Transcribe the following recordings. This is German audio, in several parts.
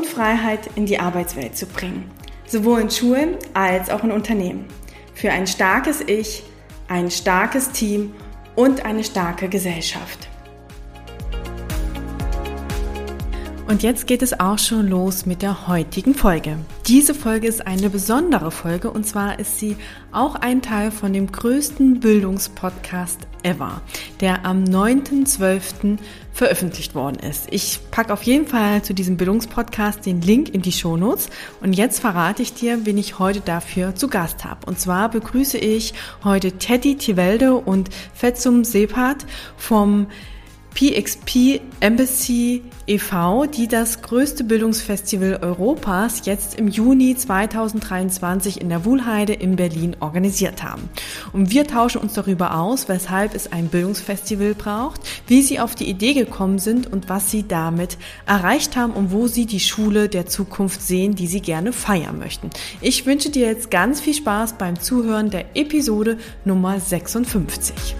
Freiheit in die Arbeitswelt zu bringen. Sowohl in Schulen als auch in Unternehmen. Für ein starkes Ich, ein starkes Team und eine starke Gesellschaft. Und jetzt geht es auch schon los mit der heutigen Folge. Diese Folge ist eine besondere Folge und zwar ist sie auch ein Teil von dem größten Bildungspodcast ever, der am 9.12. veröffentlicht worden ist. Ich packe auf jeden Fall zu diesem Bildungspodcast den Link in die Shownotes und jetzt verrate ich dir, wen ich heute dafür zu Gast habe. Und zwar begrüße ich heute Teddy Tivelde und Fetzum Sepat vom PXP Embassy e.V., die das größte Bildungsfestival Europas jetzt im Juni 2023 in der Wuhlheide in Berlin organisiert haben. Und wir tauschen uns darüber aus, weshalb es ein Bildungsfestival braucht, wie sie auf die Idee gekommen sind und was sie damit erreicht haben und wo sie die Schule der Zukunft sehen, die sie gerne feiern möchten. Ich wünsche dir jetzt ganz viel Spaß beim Zuhören der Episode Nummer 56.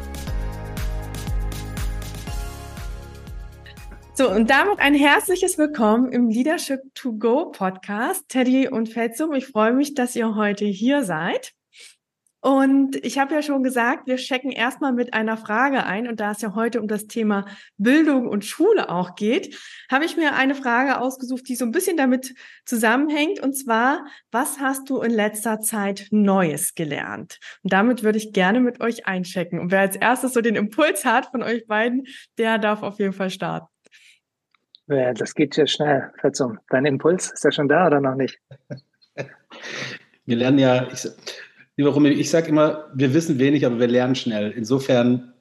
So, und damit ein herzliches Willkommen im Leadership to Go Podcast, Teddy und Fetzum. Ich freue mich, dass ihr heute hier seid. Und ich habe ja schon gesagt, wir checken erstmal mit einer Frage ein. Und da es ja heute um das Thema Bildung und Schule auch geht, habe ich mir eine Frage ausgesucht, die so ein bisschen damit zusammenhängt. Und zwar, was hast du in letzter Zeit Neues gelernt? Und damit würde ich gerne mit euch einchecken. Und wer als erstes so den Impuls hat von euch beiden, der darf auf jeden Fall starten. Ja, das geht ja schnell, Fetzum. Dein Impuls, ist der schon da oder noch nicht? Wir lernen ja, ich, lieber Rumi, ich sage immer, wir wissen wenig, aber wir lernen schnell. Insofern,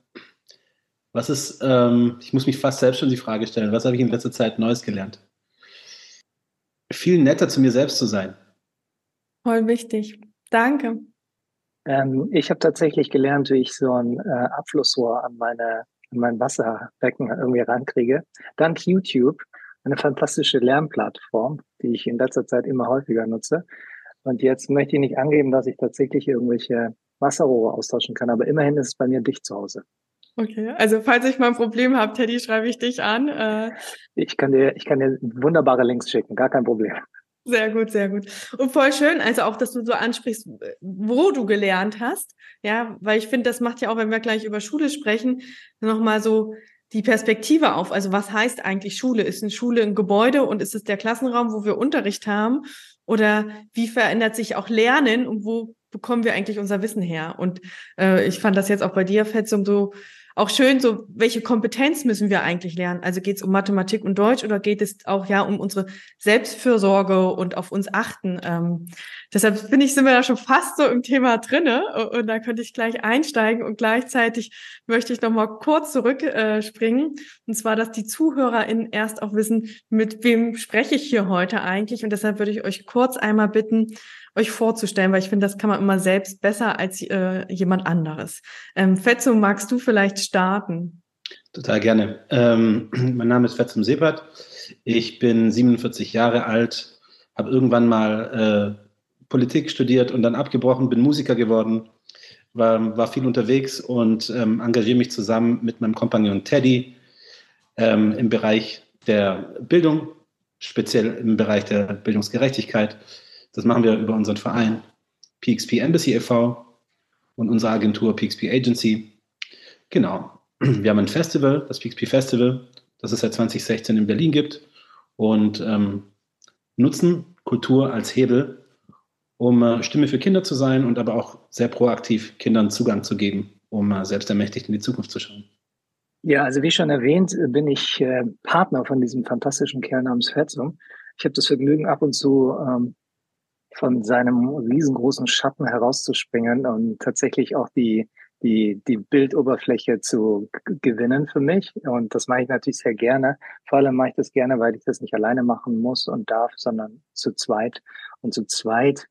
was ist, ähm, ich muss mich fast selbst schon die Frage stellen, was habe ich in letzter Zeit Neues gelernt? Viel netter zu mir selbst zu sein. Voll wichtig. Danke. Ähm, ich habe tatsächlich gelernt, wie ich so ein äh, Abflussrohr an meine in mein Wasserbecken irgendwie rankriege. Dank YouTube, eine fantastische Lernplattform, die ich in letzter Zeit immer häufiger nutze. Und jetzt möchte ich nicht angeben, dass ich tatsächlich irgendwelche Wasserrohre austauschen kann, aber immerhin ist es bei mir dicht zu Hause. Okay, also falls ich mal ein Problem habe, Teddy, schreibe ich dich an. Äh ich kann dir, ich kann dir wunderbare Links schicken, gar kein Problem. Sehr gut, sehr gut. Und voll schön, also auch, dass du so ansprichst, wo du gelernt hast. Ja, weil ich finde, das macht ja auch, wenn wir gleich über Schule sprechen, nochmal so die Perspektive auf. Also was heißt eigentlich Schule? Ist eine Schule ein Gebäude und ist es der Klassenraum, wo wir Unterricht haben? Oder wie verändert sich auch Lernen und wo bekommen wir eigentlich unser Wissen her? Und äh, ich fand das jetzt auch bei dir, Fetzum, so auch schön, so welche Kompetenz müssen wir eigentlich lernen? Also geht es um Mathematik und Deutsch oder geht es auch ja um unsere Selbstfürsorge und auf uns achten? Ähm, deshalb finde ich, sind wir da schon fast so im Thema drinne und da könnte ich gleich einsteigen und gleichzeitig möchte ich noch mal kurz zurückspringen äh, und zwar, dass die ZuhörerInnen erst auch wissen, mit wem spreche ich hier heute eigentlich und deshalb würde ich euch kurz einmal bitten, euch vorzustellen, weil ich finde, das kann man immer selbst besser als äh, jemand anderes. Ähm, Fetzo, magst du vielleicht starten? Total gerne. Ähm, mein Name ist Fetzum Sebert. Ich bin 47 Jahre alt, habe irgendwann mal äh, Politik studiert und dann abgebrochen, bin Musiker geworden, war, war viel unterwegs und ähm, engagiere mich zusammen mit meinem Kompagnon Teddy ähm, im Bereich der Bildung, speziell im Bereich der Bildungsgerechtigkeit das machen wir über unseren Verein PXP Embassy e.V. und unsere Agentur PXP Agency. Genau. Wir haben ein Festival, das PXP Festival, das es seit 2016 in Berlin gibt und ähm, nutzen Kultur als Hebel, um äh, Stimme für Kinder zu sein und aber auch sehr proaktiv Kindern Zugang zu geben, um äh, selbst ermächtigt in die Zukunft zu schauen. Ja, also wie schon erwähnt, bin ich äh, Partner von diesem fantastischen Kerl namens Fetzung. Ich habe das Vergnügen, ab und zu ähm, von seinem riesengroßen Schatten herauszuspringen und tatsächlich auch die die, die Bildoberfläche zu gewinnen für mich. Und das mache ich natürlich sehr gerne. Vor allem mache ich das gerne, weil ich das nicht alleine machen muss und darf, sondern zu zweit. Und zu zweit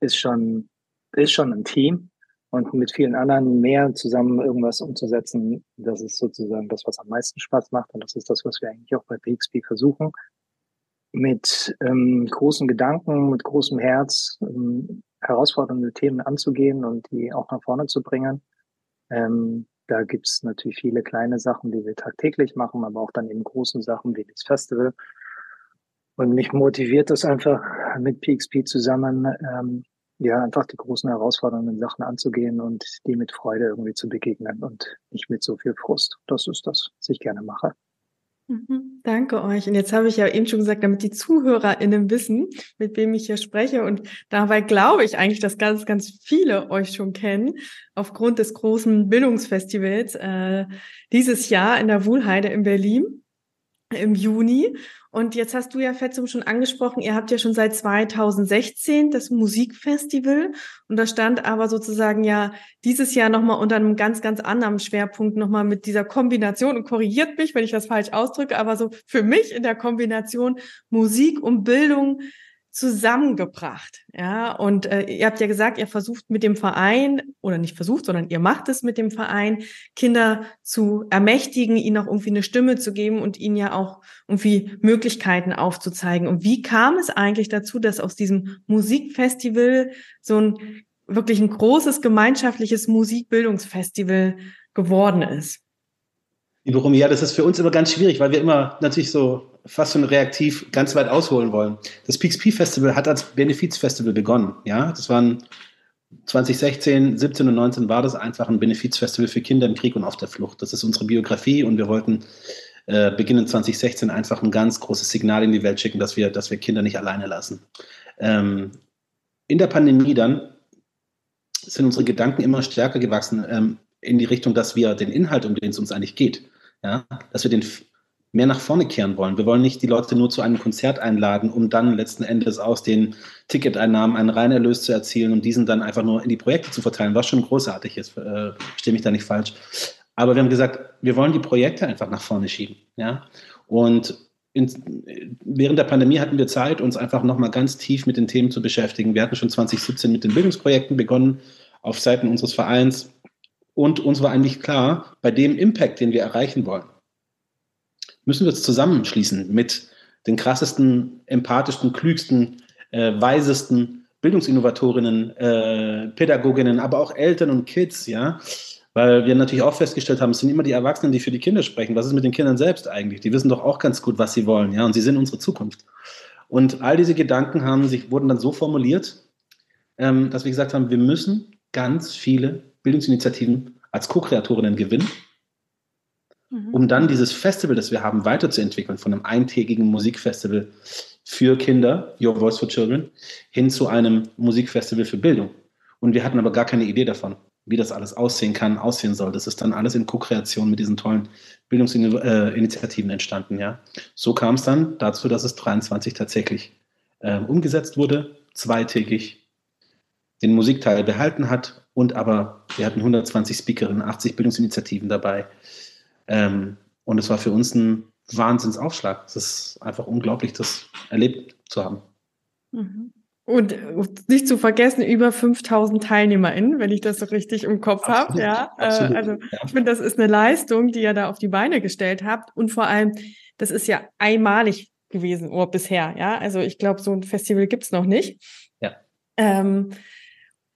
ist schon, ist schon ein Team. Und mit vielen anderen mehr zusammen irgendwas umzusetzen, das ist sozusagen das, was am meisten Spaß macht. Und das ist das, was wir eigentlich auch bei PXP versuchen. Mit ähm, großen Gedanken, mit großem Herz ähm, herausfordernde Themen anzugehen und die auch nach vorne zu bringen. Ähm, da gibt's natürlich viele kleine Sachen, die wir tagtäglich machen, aber auch dann eben große Sachen wie das Festival. Und mich motiviert das einfach mit PXP zusammen, ähm, ja, einfach die großen herausfordernden Sachen anzugehen und die mit Freude irgendwie zu begegnen und nicht mit so viel Frust. Das ist das, was ich gerne mache. Mhm, danke euch. Und jetzt habe ich ja eben schon gesagt, damit die ZuhörerInnen wissen, mit wem ich hier spreche. Und dabei glaube ich eigentlich, dass ganz, ganz viele euch schon kennen, aufgrund des großen Bildungsfestivals äh, dieses Jahr in der Wuhlheide in Berlin im Juni. Und jetzt hast du ja, Fetzum, schon angesprochen, ihr habt ja schon seit 2016 das Musikfestival. Und da stand aber sozusagen ja dieses Jahr nochmal unter einem ganz, ganz anderen Schwerpunkt nochmal mit dieser Kombination und korrigiert mich, wenn ich das falsch ausdrücke, aber so für mich in der Kombination Musik und Bildung zusammengebracht. Ja, und äh, ihr habt ja gesagt, ihr versucht mit dem Verein oder nicht versucht, sondern ihr macht es mit dem Verein, Kinder zu ermächtigen, ihnen auch irgendwie eine Stimme zu geben und ihnen ja auch irgendwie Möglichkeiten aufzuzeigen. Und wie kam es eigentlich dazu, dass aus diesem Musikfestival so ein wirklich ein großes gemeinschaftliches Musikbildungsfestival geworden ist? Liebe Romy, ja, das ist für uns immer ganz schwierig, weil wir immer natürlich so fast schon reaktiv ganz weit ausholen wollen. Das PXP Festival hat als Benefizfestival begonnen. Ja, das waren 2016, 17 und 19 war das einfach ein Benefizfestival für Kinder im Krieg und auf der Flucht. Das ist unsere Biografie und wir wollten äh, beginnen 2016 einfach ein ganz großes Signal in die Welt schicken, dass wir, dass wir Kinder nicht alleine lassen. Ähm, in der Pandemie dann sind unsere Gedanken immer stärker gewachsen ähm, in die Richtung, dass wir den Inhalt, um den es uns eigentlich geht, ja, dass wir den mehr nach vorne kehren wollen. Wir wollen nicht die Leute nur zu einem Konzert einladen, um dann letzten Endes aus den Ticketeinnahmen einen Reinerlös zu erzielen und diesen dann einfach nur in die Projekte zu verteilen, was schon großartig ist. Äh, Verstehe mich da nicht falsch. Aber wir haben gesagt, wir wollen die Projekte einfach nach vorne schieben. Ja? Und in, während der Pandemie hatten wir Zeit, uns einfach nochmal ganz tief mit den Themen zu beschäftigen. Wir hatten schon 2017 mit den Bildungsprojekten begonnen auf Seiten unseres Vereins. Und uns war eigentlich klar, bei dem Impact, den wir erreichen wollen, müssen wir es zusammenschließen mit den krassesten, empathischsten, klügsten, äh, weisesten Bildungsinnovatorinnen, äh, Pädagoginnen, aber auch Eltern und Kids, ja. Weil wir natürlich auch festgestellt haben, es sind immer die Erwachsenen, die für die Kinder sprechen. Was ist mit den Kindern selbst eigentlich? Die wissen doch auch ganz gut, was sie wollen, ja. Und sie sind unsere Zukunft. Und all diese Gedanken haben sich, wurden dann so formuliert, ähm, dass wir gesagt haben, wir müssen ganz viele Bildungsinitiativen als Co-Kreatorinnen gewinnen um mhm. dann dieses Festival, das wir haben, weiterzuentwickeln, von einem eintägigen Musikfestival für Kinder, Your Voice for Children, hin zu einem Musikfestival für Bildung. Und wir hatten aber gar keine Idee davon, wie das alles aussehen kann, aussehen soll. Das ist dann alles in Co-Kreation mit diesen tollen Bildungsinitiativen entstanden. Ja. So kam es dann dazu, dass es 23 tatsächlich äh, umgesetzt wurde, zweitägig den Musikteil behalten hat und aber wir hatten 120 Speakerinnen, 80 Bildungsinitiativen dabei. Ähm, und es war für uns ein Wahnsinnsaufschlag. Es ist einfach unglaublich, das erlebt zu haben. Mhm. Und nicht zu vergessen, über 5000 TeilnehmerInnen, wenn ich das so richtig im Kopf habe. Ja, äh, absolut, also ja. ich finde, das ist eine Leistung, die ihr da auf die Beine gestellt habt. Und vor allem, das ist ja einmalig gewesen oder bisher. Ja, also ich glaube, so ein Festival gibt's noch nicht. Ja. Ähm,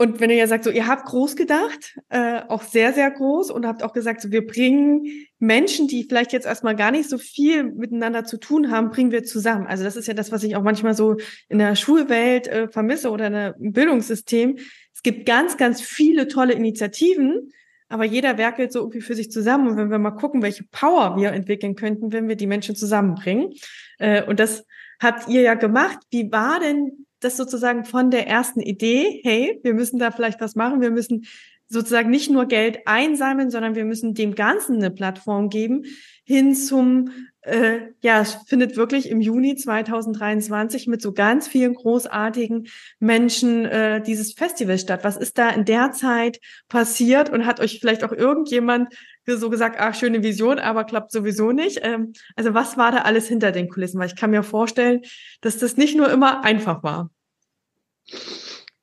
und wenn ihr ja sagt, so ihr habt groß gedacht, äh, auch sehr, sehr groß und habt auch gesagt, so wir bringen Menschen, die vielleicht jetzt erstmal gar nicht so viel miteinander zu tun haben, bringen wir zusammen. Also das ist ja das, was ich auch manchmal so in der Schulwelt äh, vermisse oder in der, im Bildungssystem. Es gibt ganz, ganz viele tolle Initiativen, aber jeder werkelt so irgendwie für sich zusammen. Und wenn wir mal gucken, welche Power wir entwickeln könnten, wenn wir die Menschen zusammenbringen. Äh, und das habt ihr ja gemacht. Wie war denn das sozusagen von der ersten Idee, hey, wir müssen da vielleicht was machen, wir müssen sozusagen nicht nur Geld einsammeln, sondern wir müssen dem Ganzen eine Plattform geben, hin zum, äh, ja, es findet wirklich im Juni 2023 mit so ganz vielen großartigen Menschen äh, dieses Festival statt. Was ist da in der Zeit passiert und hat euch vielleicht auch irgendjemand so gesagt, ach, schöne Vision, aber klappt sowieso nicht. Ähm, also was war da alles hinter den Kulissen? Weil ich kann mir vorstellen, dass das nicht nur immer einfach war.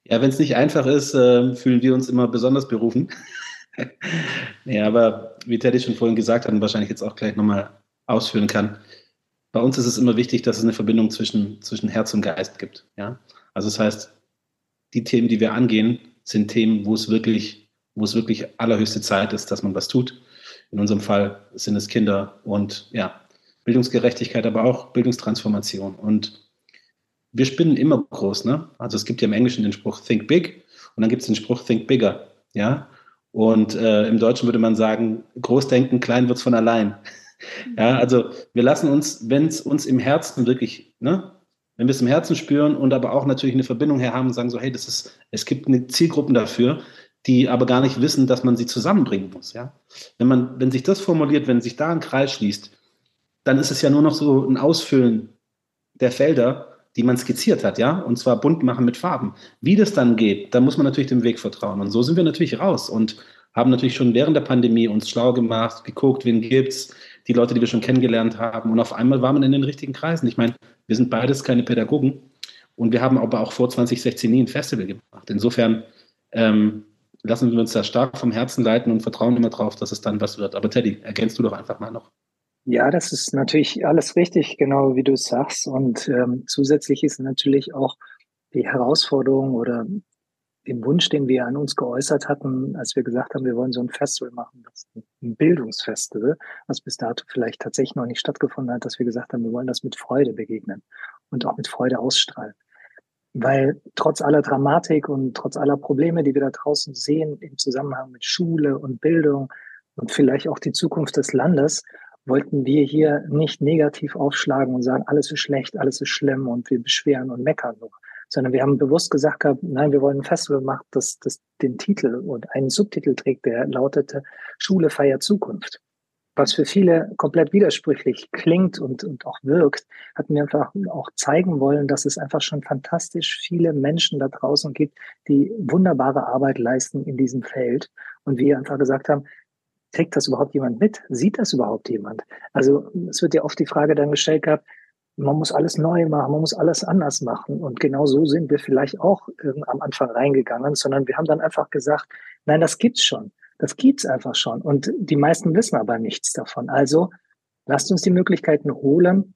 Ja, wenn es nicht einfach ist, äh, fühlen wir uns immer besonders berufen. ja, aber wie Teddy schon vorhin gesagt hat und wahrscheinlich jetzt auch gleich nochmal ausführen kann, bei uns ist es immer wichtig, dass es eine Verbindung zwischen, zwischen Herz und Geist gibt. Ja? Also das heißt, die Themen, die wir angehen, sind Themen, wo es wirklich, wo es wirklich allerhöchste Zeit ist, dass man was tut. In unserem Fall sind es Kinder und ja, Bildungsgerechtigkeit, aber auch Bildungstransformation. Und wir spinnen immer groß, ne? Also es gibt ja im Englischen den Spruch Think Big und dann gibt es den Spruch Think Bigger, ja? Und äh, im Deutschen würde man sagen, groß denken, klein wird's von allein. ja, also wir lassen uns, wenn es uns im Herzen wirklich, ne, wenn wir es im Herzen spüren und aber auch natürlich eine Verbindung her haben und sagen so, hey, das ist, es gibt eine Zielgruppen dafür, die aber gar nicht wissen, dass man sie zusammenbringen muss, ja. Wenn man, wenn sich das formuliert, wenn sich da ein Kreis schließt, dann ist es ja nur noch so ein Ausfüllen der Felder die man skizziert hat, ja, und zwar bunt machen mit Farben. Wie das dann geht, da muss man natürlich dem Weg vertrauen. Und so sind wir natürlich raus und haben natürlich schon während der Pandemie uns schlau gemacht, geguckt, wen gibt's, die Leute, die wir schon kennengelernt haben. Und auf einmal war man in den richtigen Kreisen. Ich meine, wir sind beides keine Pädagogen und wir haben aber auch vor 2016 nie ein Festival gemacht. Insofern ähm, lassen wir uns da stark vom Herzen leiten und vertrauen immer drauf, dass es dann was wird. Aber Teddy, ergänzt du doch einfach mal noch. Ja, das ist natürlich alles richtig, genau wie du es sagst. Und ähm, zusätzlich ist natürlich auch die Herausforderung oder den Wunsch, den wir an uns geäußert hatten, als wir gesagt haben, wir wollen so ein Festival machen, das ein Bildungsfestival, was bis dato vielleicht tatsächlich noch nicht stattgefunden hat, dass wir gesagt haben, wir wollen das mit Freude begegnen und auch mit Freude ausstrahlen. Weil trotz aller Dramatik und trotz aller Probleme, die wir da draußen sehen im Zusammenhang mit Schule und Bildung und vielleicht auch die Zukunft des Landes, wollten wir hier nicht negativ aufschlagen und sagen, alles ist schlecht, alles ist schlimm und wir beschweren und meckern nur. Sondern wir haben bewusst gesagt gehabt, nein, wir wollen ein Festival machen, das, das den Titel und einen Subtitel trägt, der lautete Schule feiert Zukunft. Was für viele komplett widersprüchlich klingt und, und auch wirkt, hatten wir einfach auch zeigen wollen, dass es einfach schon fantastisch viele Menschen da draußen gibt, die wunderbare Arbeit leisten in diesem Feld. Und wir einfach gesagt haben, kriegt das überhaupt jemand mit? Sieht das überhaupt jemand? Also es wird ja oft die Frage dann gestellt gehabt, man muss alles neu machen, man muss alles anders machen. Und genau so sind wir vielleicht auch äh, am Anfang reingegangen, sondern wir haben dann einfach gesagt, nein, das gibt's schon. Das gibt's einfach schon. Und die meisten wissen aber nichts davon. Also lasst uns die Möglichkeiten holen,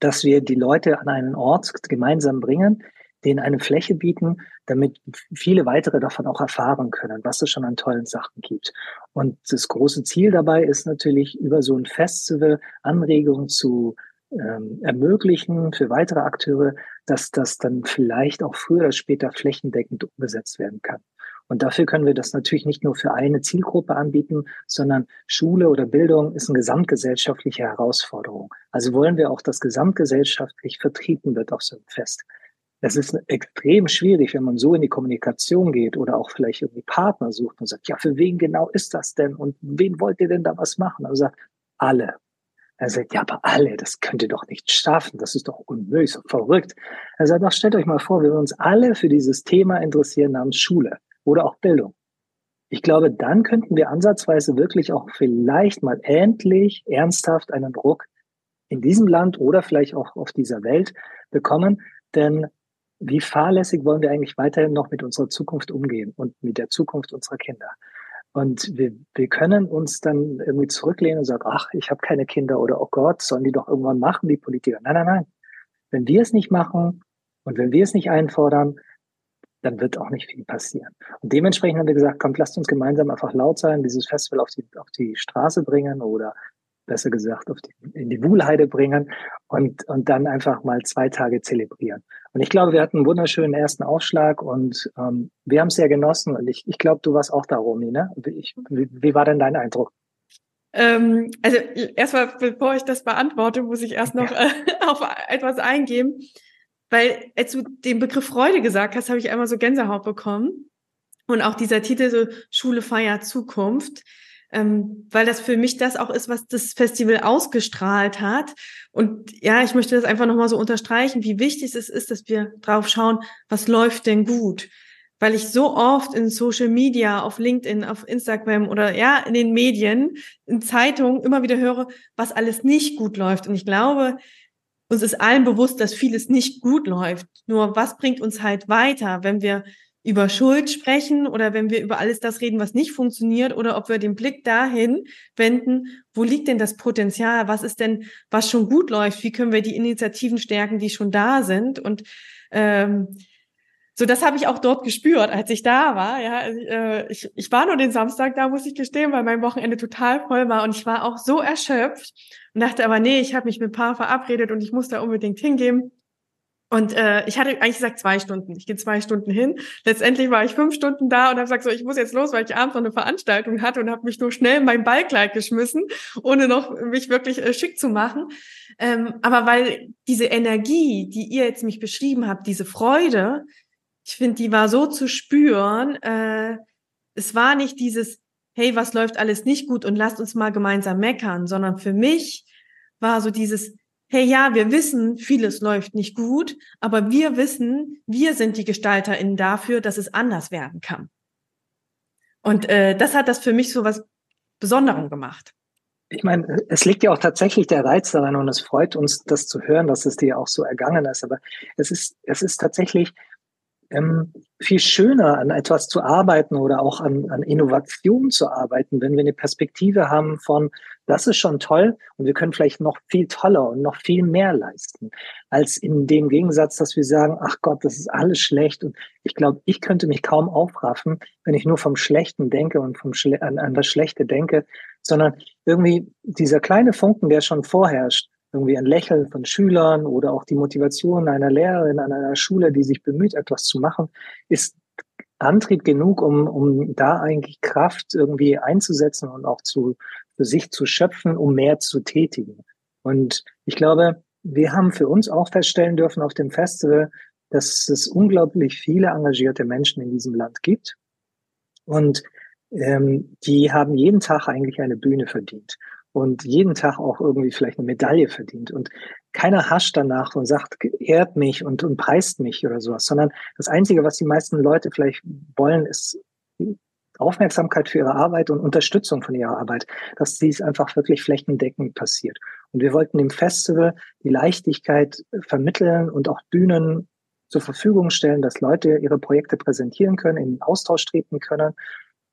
dass wir die Leute an einen Ort gemeinsam bringen, denen eine Fläche bieten, damit viele weitere davon auch erfahren können, was es schon an tollen Sachen gibt. Und das große Ziel dabei ist natürlich, über so ein Festival Anregungen zu ähm, ermöglichen für weitere Akteure, dass das dann vielleicht auch früher oder später flächendeckend umgesetzt werden kann. Und dafür können wir das natürlich nicht nur für eine Zielgruppe anbieten, sondern Schule oder Bildung ist eine gesamtgesellschaftliche Herausforderung. Also wollen wir auch, dass gesamtgesellschaftlich vertreten wird auf so einem Fest. Es ist extrem schwierig, wenn man so in die Kommunikation geht oder auch vielleicht irgendwie Partner sucht und sagt, ja, für wen genau ist das denn? Und wen wollt ihr denn da was machen? Also sagt, alle. Er sagt, ja, aber alle, das könnt ihr doch nicht schaffen. Das ist doch unmöglich, so verrückt. Er sagt, doch, stellt euch mal vor, wenn wir uns alle für dieses Thema interessieren namens Schule oder auch Bildung. Ich glaube, dann könnten wir ansatzweise wirklich auch vielleicht mal endlich ernsthaft einen Druck in diesem Land oder vielleicht auch auf dieser Welt bekommen. Denn wie fahrlässig wollen wir eigentlich weiterhin noch mit unserer Zukunft umgehen und mit der Zukunft unserer Kinder? Und wir, wir können uns dann irgendwie zurücklehnen und sagen, ach, ich habe keine Kinder oder oh Gott, sollen die doch irgendwann machen, die Politiker. Nein, nein, nein. Wenn wir es nicht machen und wenn wir es nicht einfordern, dann wird auch nicht viel passieren. Und dementsprechend haben wir gesagt, kommt, lasst uns gemeinsam einfach laut sein, dieses Festival auf die, auf die Straße bringen oder besser gesagt, auf die, in die Wuhlheide bringen und, und dann einfach mal zwei Tage zelebrieren. Und ich glaube, wir hatten einen wunderschönen ersten Aufschlag und ähm, wir haben es sehr genossen. Und ich, ich glaube, du warst auch da, Romy, ne? Ich, wie, wie war denn dein Eindruck? Ähm, also erstmal, bevor ich das beantworte, muss ich erst noch äh, auf etwas eingehen. Weil als du den Begriff Freude gesagt hast, habe ich einmal so Gänsehaut bekommen. Und auch dieser Titel so Schule feiert Zukunft, ähm, weil das für mich das auch ist, was das Festival ausgestrahlt hat. Und ja, ich möchte das einfach nochmal so unterstreichen, wie wichtig es ist, dass wir drauf schauen, was läuft denn gut. Weil ich so oft in Social Media, auf LinkedIn, auf Instagram oder ja, in den Medien, in Zeitungen immer wieder höre, was alles nicht gut läuft. Und ich glaube, uns ist allen bewusst, dass vieles nicht gut läuft. Nur was bringt uns halt weiter, wenn wir über Schuld sprechen oder wenn wir über alles das reden, was nicht funktioniert oder ob wir den Blick dahin wenden, wo liegt denn das Potenzial? Was ist denn, was schon gut läuft? Wie können wir die Initiativen stärken, die schon da sind? Und ähm, so, das habe ich auch dort gespürt, als ich da war. Ja, also, äh, ich, ich war nur den Samstag da, muss ich gestehen, weil mein Wochenende total voll war und ich war auch so erschöpft und dachte aber, nee, ich habe mich mit ein paar verabredet und ich muss da unbedingt hingehen. Und äh, ich hatte eigentlich gesagt zwei Stunden. Ich gehe zwei Stunden hin. Letztendlich war ich fünf Stunden da und habe gesagt, so ich muss jetzt los, weil ich abends noch eine Veranstaltung hatte und habe mich nur schnell in mein Ballkleid geschmissen, ohne noch mich wirklich äh, schick zu machen. Ähm, aber weil diese Energie, die ihr jetzt mich beschrieben habt, diese Freude, ich finde, die war so zu spüren. Äh, es war nicht dieses, hey, was läuft alles nicht gut und lasst uns mal gemeinsam meckern, sondern für mich war so dieses hey ja, wir wissen, vieles läuft nicht gut, aber wir wissen, wir sind die GestalterInnen dafür, dass es anders werden kann. Und äh, das hat das für mich so was Besonderem gemacht. Ich meine, es liegt ja auch tatsächlich der Reiz daran und es freut uns, das zu hören, dass es dir auch so ergangen ist. Aber es ist, es ist tatsächlich ähm, viel schöner, an etwas zu arbeiten oder auch an, an Innovation zu arbeiten, wenn wir eine Perspektive haben von, das ist schon toll und wir können vielleicht noch viel toller und noch viel mehr leisten, als in dem Gegensatz, dass wir sagen, ach Gott, das ist alles schlecht und ich glaube, ich könnte mich kaum aufraffen, wenn ich nur vom Schlechten denke und vom Schle an, an das Schlechte denke, sondern irgendwie dieser kleine Funken, der schon vorherrscht, irgendwie ein Lächeln von Schülern oder auch die Motivation einer Lehrerin an einer Schule, die sich bemüht, etwas zu machen, ist Antrieb genug, um, um da eigentlich Kraft irgendwie einzusetzen und auch zu, für sich zu schöpfen, um mehr zu tätigen. Und ich glaube, wir haben für uns auch feststellen dürfen auf dem Festival, dass es unglaublich viele engagierte Menschen in diesem Land gibt. Und ähm, die haben jeden Tag eigentlich eine Bühne verdient und jeden Tag auch irgendwie vielleicht eine Medaille verdient. Und keiner hascht danach und sagt, ehrt mich und, und preist mich oder sowas, sondern das Einzige, was die meisten Leute vielleicht wollen, ist Aufmerksamkeit für ihre Arbeit und Unterstützung von ihrer Arbeit, dass dies einfach wirklich flächendeckend passiert. Und wir wollten im Festival die Leichtigkeit vermitteln und auch Bühnen zur Verfügung stellen, dass Leute ihre Projekte präsentieren können, in Austausch treten können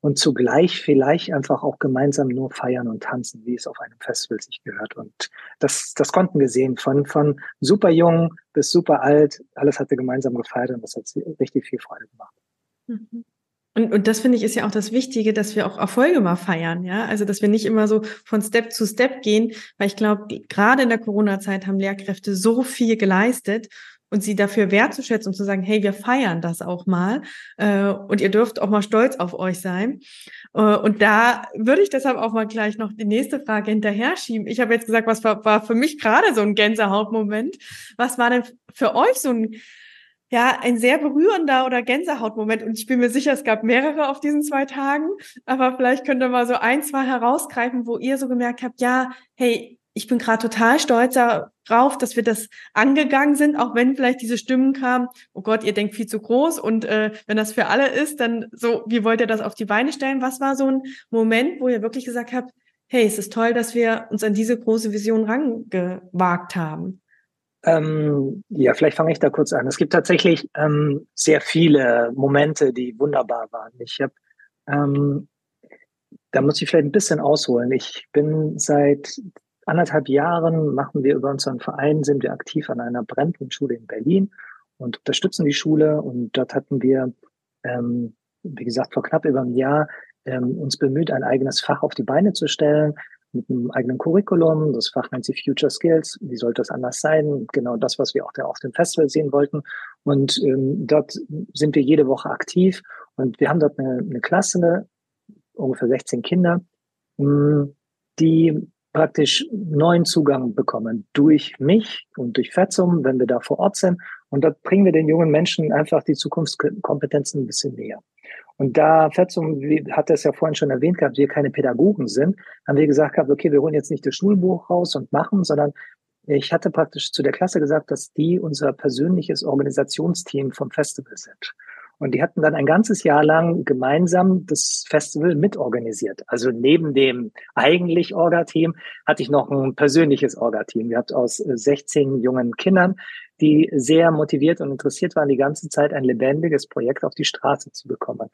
und zugleich vielleicht einfach auch gemeinsam nur feiern und tanzen, wie es auf einem Festival sich gehört. Und das, das konnten wir sehen, von, von super jung bis super alt, alles hatte gemeinsam gefeiert und das hat richtig viel Freude gemacht. Mhm. Und, und das finde ich ist ja auch das Wichtige, dass wir auch Erfolge mal feiern, ja. Also dass wir nicht immer so von Step zu Step gehen, weil ich glaube, gerade in der Corona-Zeit haben Lehrkräfte so viel geleistet und sie dafür wertzuschätzen und zu sagen, hey, wir feiern das auch mal äh, und ihr dürft auch mal stolz auf euch sein. Äh, und da würde ich deshalb auch mal gleich noch die nächste Frage hinterher schieben. Ich habe jetzt gesagt, was war, war für mich gerade so ein Gänsehautmoment. Was war denn für euch so ein ja, ein sehr berührender oder Gänsehautmoment. Und ich bin mir sicher, es gab mehrere auf diesen zwei Tagen. Aber vielleicht könnt ihr mal so ein, zwei herausgreifen, wo ihr so gemerkt habt, ja, hey, ich bin gerade total stolz darauf, dass wir das angegangen sind, auch wenn vielleicht diese Stimmen kamen, oh Gott, ihr denkt viel zu groß und äh, wenn das für alle ist, dann so, wie wollt ihr das auf die Beine stellen? Was war so ein Moment, wo ihr wirklich gesagt habt, hey, es ist toll, dass wir uns an diese große Vision rangewagt haben? Ähm, ja, vielleicht fange ich da kurz an. Es gibt tatsächlich ähm, sehr viele Momente, die wunderbar waren. Ich habe ähm, da muss ich vielleicht ein bisschen ausholen. Ich bin seit anderthalb Jahren machen wir über unseren Verein, sind wir aktiv an einer Brennpunktschule in Berlin und unterstützen die Schule. Und dort hatten wir, ähm, wie gesagt, vor knapp über einem Jahr ähm, uns bemüht, ein eigenes Fach auf die Beine zu stellen mit einem eigenen Curriculum. Das Fach nennt sich Future Skills. Wie sollte das anders sein? Genau das, was wir auch da auf dem Festival sehen wollten. Und ähm, dort sind wir jede Woche aktiv. Und wir haben dort eine, eine Klasse, ungefähr 16 Kinder, die praktisch neuen Zugang bekommen durch mich und durch Fetzum, wenn wir da vor Ort sind. Und dort bringen wir den jungen Menschen einfach die Zukunftskompetenzen ein bisschen näher. Und da Fetzum hat das ja vorhin schon erwähnt gehabt, wir keine Pädagogen sind, haben wir gesagt gehabt, okay, wir holen jetzt nicht das Schulbuch raus und machen, sondern ich hatte praktisch zu der Klasse gesagt, dass die unser persönliches Organisationsteam vom Festival sind. Und die hatten dann ein ganzes Jahr lang gemeinsam das Festival mitorganisiert. Also neben dem eigentlich Orga-Team hatte ich noch ein persönliches Orga-Team. Wir hatten aus 16 jungen Kindern, die sehr motiviert und interessiert waren, die ganze Zeit ein lebendiges Projekt auf die Straße zu bekommen.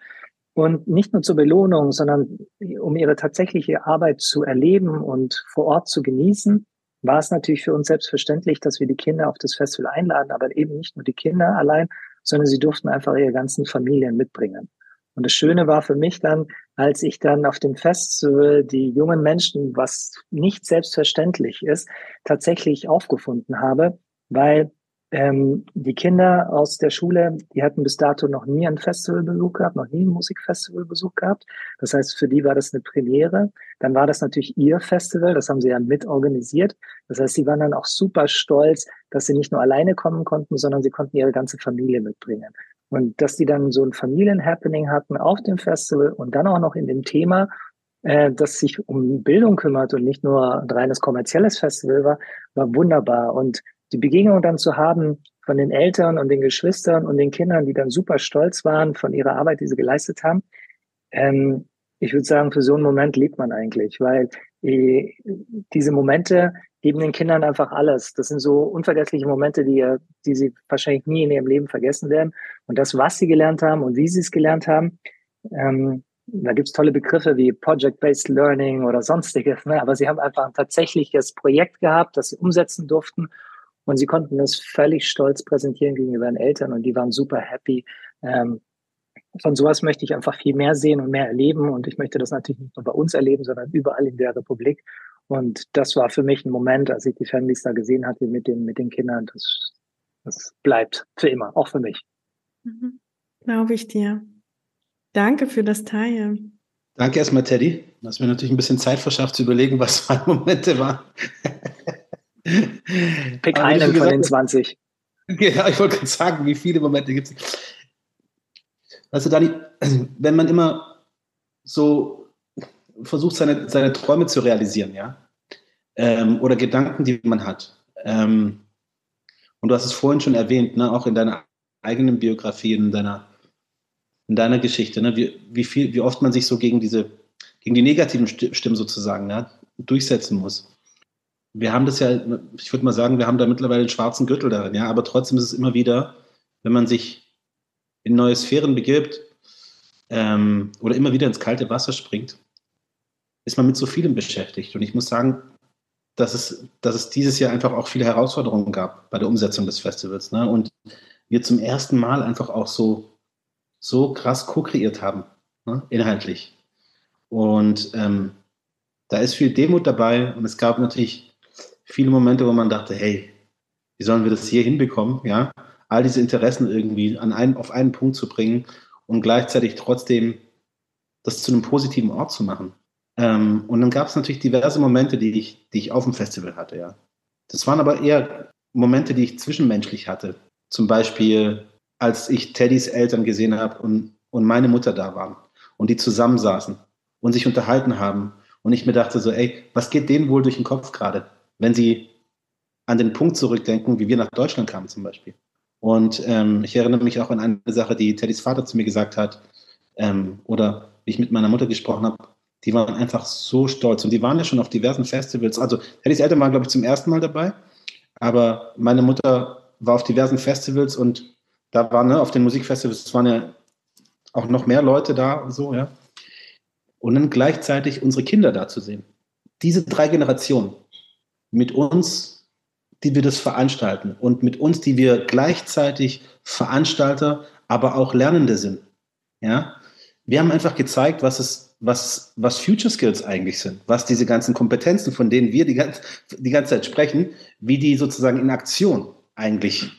Und nicht nur zur Belohnung, sondern um ihre tatsächliche Arbeit zu erleben und vor Ort zu genießen, war es natürlich für uns selbstverständlich, dass wir die Kinder auf das Festival einladen, aber eben nicht nur die Kinder allein, sondern sie durften einfach ihre ganzen Familien mitbringen. Und das Schöne war für mich dann, als ich dann auf dem Festival die jungen Menschen, was nicht selbstverständlich ist, tatsächlich aufgefunden habe, weil ähm, die Kinder aus der Schule, die hatten bis dato noch nie einen Festivalbesuch gehabt, noch nie einen Musikfestivalbesuch gehabt. Das heißt, für die war das eine Premiere. Dann war das natürlich ihr Festival, das haben sie ja mit organisiert. Das heißt, sie waren dann auch super stolz, dass sie nicht nur alleine kommen konnten, sondern sie konnten ihre ganze Familie mitbringen. Und dass die dann so ein Familienhappening hatten auf dem Festival und dann auch noch in dem Thema, äh, das sich um Bildung kümmert und nicht nur ein reines kommerzielles Festival war, war wunderbar. Und die Begegnung dann zu haben von den Eltern und den Geschwistern und den Kindern, die dann super stolz waren von ihrer Arbeit, die sie geleistet haben. Ähm, ich würde sagen, für so einen Moment lebt man eigentlich, weil äh, diese Momente geben den Kindern einfach alles. Das sind so unvergessliche Momente, die, die sie wahrscheinlich nie in ihrem Leben vergessen werden. Und das, was sie gelernt haben und wie sie es gelernt haben, ähm, da gibt's tolle Begriffe wie Project-Based Learning oder sonstiges, ne? aber sie haben einfach ein tatsächliches Projekt gehabt, das sie umsetzen durften und sie konnten das völlig stolz präsentieren gegenüber den Eltern und die waren super happy. Ähm, von sowas möchte ich einfach viel mehr sehen und mehr erleben. Und ich möchte das natürlich nicht nur bei uns erleben, sondern überall in der Republik. Und das war für mich ein Moment, als ich die Families da gesehen hatte mit den, mit den Kindern. Das, das bleibt für immer, auch für mich. Mhm. Glaube ich dir. Danke für das Teilen. Danke erstmal, Teddy. Du hast mir natürlich ein bisschen Zeit verschafft zu überlegen, was meine Momente waren. Pick einen von den 20. Ja, ich wollte gerade sagen, wie viele Momente gibt es? Weißt du, Dani, wenn man immer so versucht, seine, seine Träume zu realisieren, ja, ähm, oder Gedanken, die man hat, ähm, und du hast es vorhin schon erwähnt, ne, auch in deiner eigenen Biografie, in deiner, in deiner Geschichte, ne, wie, wie, viel, wie oft man sich so gegen diese, gegen die negativen Stimmen sozusagen ja, durchsetzen muss wir haben das ja, ich würde mal sagen, wir haben da mittlerweile einen schwarzen Gürtel darin, ja, aber trotzdem ist es immer wieder, wenn man sich in neue Sphären begibt ähm, oder immer wieder ins kalte Wasser springt, ist man mit so vielem beschäftigt. Und ich muss sagen, dass es, dass es dieses Jahr einfach auch viele Herausforderungen gab bei der Umsetzung des Festivals. Ne? Und wir zum ersten Mal einfach auch so, so krass co-kreiert haben, ne? inhaltlich. Und ähm, da ist viel Demut dabei und es gab natürlich viele Momente, wo man dachte, hey, wie sollen wir das hier hinbekommen, ja? All diese Interessen irgendwie an einen, auf einen Punkt zu bringen und gleichzeitig trotzdem das zu einem positiven Ort zu machen. Ähm, und dann gab es natürlich diverse Momente, die ich, die ich auf dem Festival hatte, ja. Das waren aber eher Momente, die ich zwischenmenschlich hatte. Zum Beispiel, als ich Teddys Eltern gesehen habe und, und meine Mutter da waren und die zusammensaßen und sich unterhalten haben. Und ich mir dachte so, ey, was geht denen wohl durch den Kopf gerade? Wenn Sie an den Punkt zurückdenken, wie wir nach Deutschland kamen zum Beispiel. Und ähm, ich erinnere mich auch an eine Sache, die Teddys Vater zu mir gesagt hat, ähm, oder wie ich mit meiner Mutter gesprochen habe, die waren einfach so stolz und die waren ja schon auf diversen Festivals. Also Teddys Eltern waren, glaube ich, zum ersten Mal dabei, aber meine Mutter war auf diversen Festivals und da waren ne, auf den Musikfestivals, es waren ja auch noch mehr Leute da und so, ja. Und dann gleichzeitig unsere Kinder da zu sehen. Diese drei Generationen, mit uns, die wir das veranstalten und mit uns, die wir gleichzeitig Veranstalter, aber auch Lernende sind. Ja, wir haben einfach gezeigt, was es, was, was Future Skills eigentlich sind, was diese ganzen Kompetenzen, von denen wir die ganze, die ganze Zeit sprechen, wie die sozusagen in Aktion eigentlich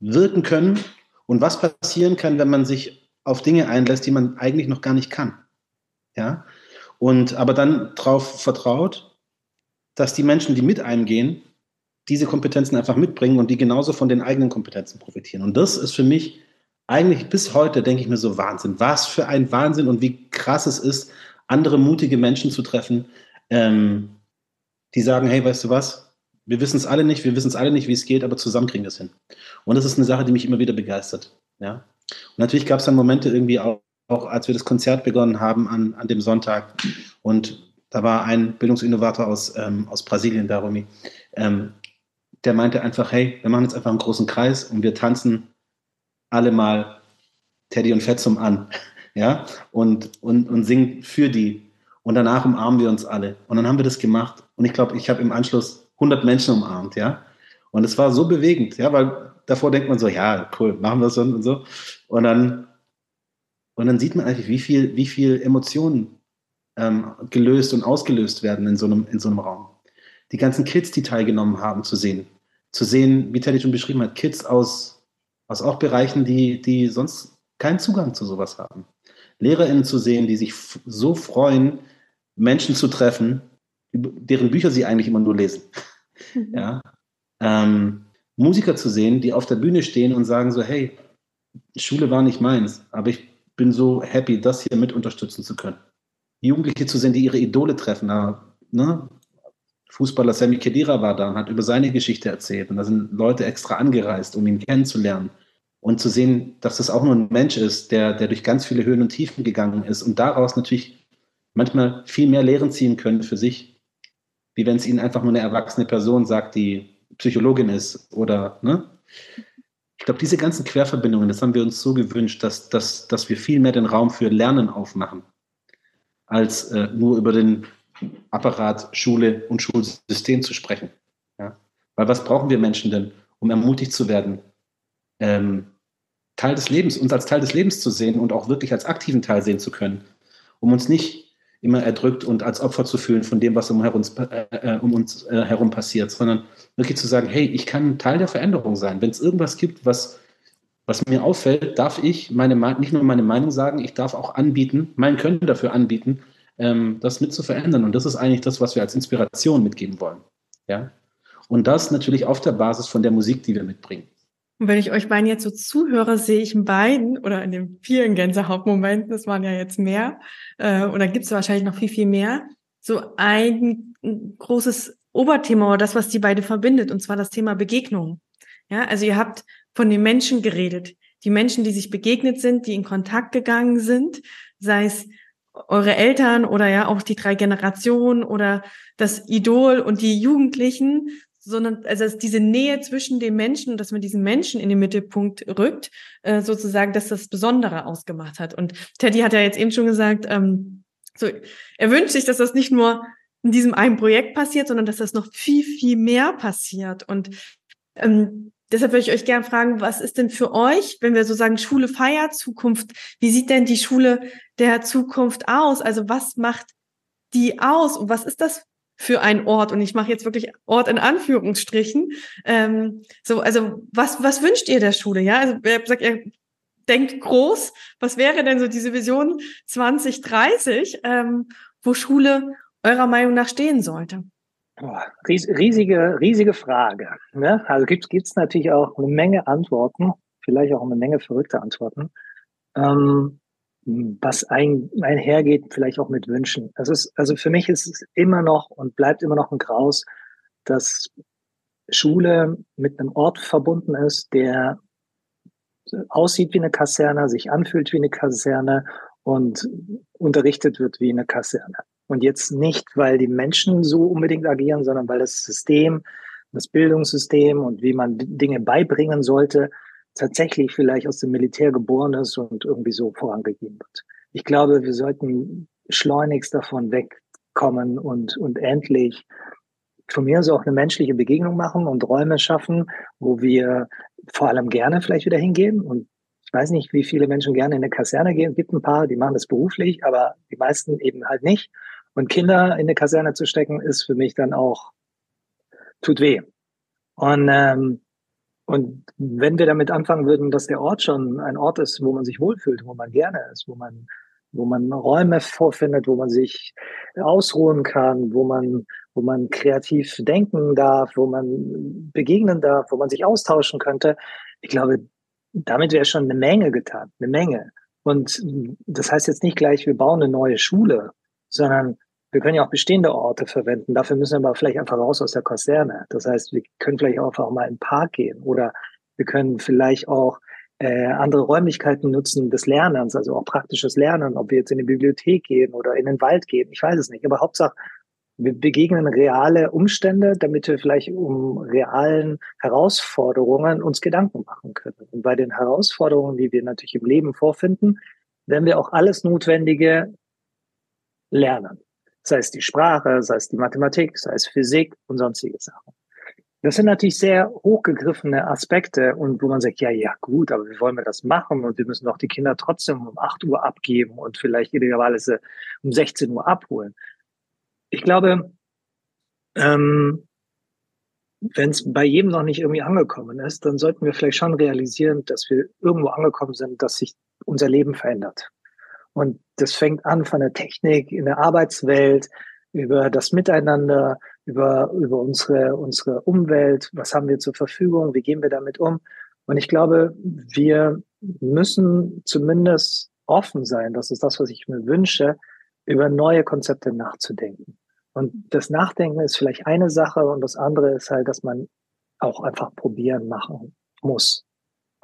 wirken können und was passieren kann, wenn man sich auf Dinge einlässt, die man eigentlich noch gar nicht kann. Ja, und aber dann darauf vertraut, dass die Menschen, die mit einem gehen, diese Kompetenzen einfach mitbringen und die genauso von den eigenen Kompetenzen profitieren. Und das ist für mich eigentlich bis heute denke ich mir so Wahnsinn. Was für ein Wahnsinn und wie krass es ist, andere mutige Menschen zu treffen, ähm, die sagen, hey, weißt du was? Wir wissen es alle nicht, wir wissen es alle nicht, wie es geht, aber zusammen kriegen wir es hin. Und das ist eine Sache, die mich immer wieder begeistert. Ja? Und natürlich gab es dann Momente irgendwie auch, auch, als wir das Konzert begonnen haben an, an dem Sonntag. Und da war ein Bildungsinnovator aus, ähm, aus Brasilien, Darumi, ähm, der meinte einfach, hey, wir machen jetzt einfach einen großen Kreis und wir tanzen alle mal Teddy und Fetzum an, ja, und, und, und singen für die. Und danach umarmen wir uns alle. Und dann haben wir das gemacht. Und ich glaube, ich habe im Anschluss 100 Menschen umarmt, ja. Und es war so bewegend, ja, weil davor denkt man so, ja, cool, machen wir es und so. Und dann, und dann sieht man eigentlich, wie viel, wie viel Emotionen ähm, gelöst und ausgelöst werden in so, einem, in so einem Raum. Die ganzen Kids, die teilgenommen haben, zu sehen. Zu sehen, wie Teddy schon beschrieben hat, Kids aus, aus auch Bereichen, die, die sonst keinen Zugang zu sowas haben. LehrerInnen zu sehen, die sich so freuen, Menschen zu treffen, deren Bücher sie eigentlich immer nur lesen. Mhm. Ja. Ähm, Musiker zu sehen, die auf der Bühne stehen und sagen so, hey, Schule war nicht meins, aber ich bin so happy, das hier mit unterstützen zu können. Jugendliche zu sehen, die ihre Idole treffen. Ne? Fußballer Sammy Kedira war da und hat über seine Geschichte erzählt. Und da sind Leute extra angereist, um ihn kennenzulernen. Und zu sehen, dass das auch nur ein Mensch ist, der, der durch ganz viele Höhen und Tiefen gegangen ist und daraus natürlich manchmal viel mehr Lehren ziehen können für sich, wie wenn es ihnen einfach nur eine erwachsene Person sagt, die Psychologin ist oder, ne? Ich glaube, diese ganzen Querverbindungen, das haben wir uns so gewünscht, dass, dass, dass wir viel mehr den Raum für Lernen aufmachen als äh, nur über den Apparat Schule und Schulsystem zu sprechen. Ja? Weil was brauchen wir Menschen denn, um ermutigt zu werden, ähm, Teil des Lebens, uns als Teil des Lebens zu sehen und auch wirklich als aktiven Teil sehen zu können, um uns nicht immer erdrückt und als Opfer zu fühlen von dem, was um, uns, äh, äh, um uns äh, herum passiert, sondern wirklich zu sagen, hey, ich kann Teil der Veränderung sein. Wenn es irgendwas gibt, was was mir auffällt, darf ich meine, nicht nur meine Meinung sagen, ich darf auch anbieten, mein Können dafür anbieten, ähm, das mit zu verändern. Und das ist eigentlich das, was wir als Inspiration mitgeben wollen. Ja? Und das natürlich auf der Basis von der Musik, die wir mitbringen. Und wenn ich euch beiden jetzt so zuhöre, sehe ich in beiden oder in den vielen Gänsehautmomenten, das waren ja jetzt mehr, äh, und da gibt es wahrscheinlich noch viel, viel mehr, so ein großes Oberthema oder das, was die beide verbindet, und zwar das Thema Begegnung. Ja, also ihr habt von den Menschen geredet. Die Menschen, die sich begegnet sind, die in Kontakt gegangen sind, sei es eure Eltern oder ja auch die drei Generationen oder das Idol und die Jugendlichen, sondern also diese Nähe zwischen den Menschen, dass man diesen Menschen in den Mittelpunkt rückt, äh, sozusagen, dass das Besondere ausgemacht hat. Und Teddy hat ja jetzt eben schon gesagt, ähm, so er wünscht sich, dass das nicht nur in diesem einen Projekt passiert, sondern dass das noch viel viel mehr passiert. Und ähm, Deshalb würde ich euch gerne fragen, was ist denn für euch, wenn wir so sagen, Schule feiert Zukunft, wie sieht denn die Schule der Zukunft aus? Also was macht die aus und was ist das für ein Ort? Und ich mache jetzt wirklich Ort in Anführungsstrichen. Ähm, so, also was, was wünscht ihr der Schule? Ja, also wer sagt, ihr denkt groß, was wäre denn so diese Vision 2030, ähm, wo Schule eurer Meinung nach stehen sollte? Riesige, riesige Frage. Ne? Also gibt es natürlich auch eine Menge Antworten, vielleicht auch eine Menge verrückte Antworten, ähm, was ein, einhergeht, vielleicht auch mit Wünschen. Das ist, also für mich ist es immer noch und bleibt immer noch ein Graus, dass Schule mit einem Ort verbunden ist, der aussieht wie eine Kaserne, sich anfühlt wie eine Kaserne und unterrichtet wird wie eine Kaserne. Und jetzt nicht, weil die Menschen so unbedingt agieren, sondern weil das System, das Bildungssystem und wie man Dinge beibringen sollte, tatsächlich vielleicht aus dem Militär geboren ist und irgendwie so vorangegeben wird. Ich glaube, wir sollten schleunigst davon wegkommen und, und endlich von mir so auch eine menschliche Begegnung machen und Räume schaffen, wo wir vor allem gerne vielleicht wieder hingehen und ich weiß nicht, wie viele Menschen gerne in eine Kaserne gehen. Es gibt ein paar, die machen das beruflich, aber die meisten eben halt nicht. Und Kinder in eine Kaserne zu stecken, ist für mich dann auch, tut weh. Und, ähm, und wenn wir damit anfangen würden, dass der Ort schon ein Ort ist, wo man sich wohlfühlt, wo man gerne ist, wo man, wo man Räume vorfindet, wo man sich ausruhen kann, wo man, wo man kreativ denken darf, wo man begegnen darf, wo man sich austauschen könnte. Ich glaube, damit wäre schon eine Menge getan, eine Menge. Und das heißt jetzt nicht gleich, wir bauen eine neue Schule, sondern wir können ja auch bestehende Orte verwenden. Dafür müssen wir aber vielleicht einfach raus aus der Kaserne. Das heißt, wir können vielleicht auch einfach mal in den Park gehen oder wir können vielleicht auch äh, andere Räumlichkeiten nutzen des Lernens, also auch praktisches Lernen, ob wir jetzt in die Bibliothek gehen oder in den Wald gehen, ich weiß es nicht. Aber Hauptsache, wir begegnen reale Umstände, damit wir vielleicht um realen Herausforderungen uns Gedanken machen können. Und bei den Herausforderungen, die wir natürlich im Leben vorfinden, werden wir auch alles Notwendige lernen. Sei es die Sprache, sei es die Mathematik, sei es Physik und sonstige Sachen. Das sind natürlich sehr hochgegriffene Aspekte und wo man sagt, ja, ja, gut, aber wie wollen wir das machen? Und wir müssen doch die Kinder trotzdem um 8 Uhr abgeben und vielleicht idealerweise um 16 Uhr abholen. Ich glaube, ähm, wenn es bei jedem noch nicht irgendwie angekommen ist, dann sollten wir vielleicht schon realisieren, dass wir irgendwo angekommen sind, dass sich unser Leben verändert. Und das fängt an von der Technik in der Arbeitswelt, über das Miteinander, über, über unsere, unsere Umwelt, was haben wir zur Verfügung, wie gehen wir damit um. Und ich glaube, wir müssen zumindest offen sein, das ist das, was ich mir wünsche, über neue Konzepte nachzudenken. Und das Nachdenken ist vielleicht eine Sache und das andere ist halt, dass man auch einfach probieren machen muss.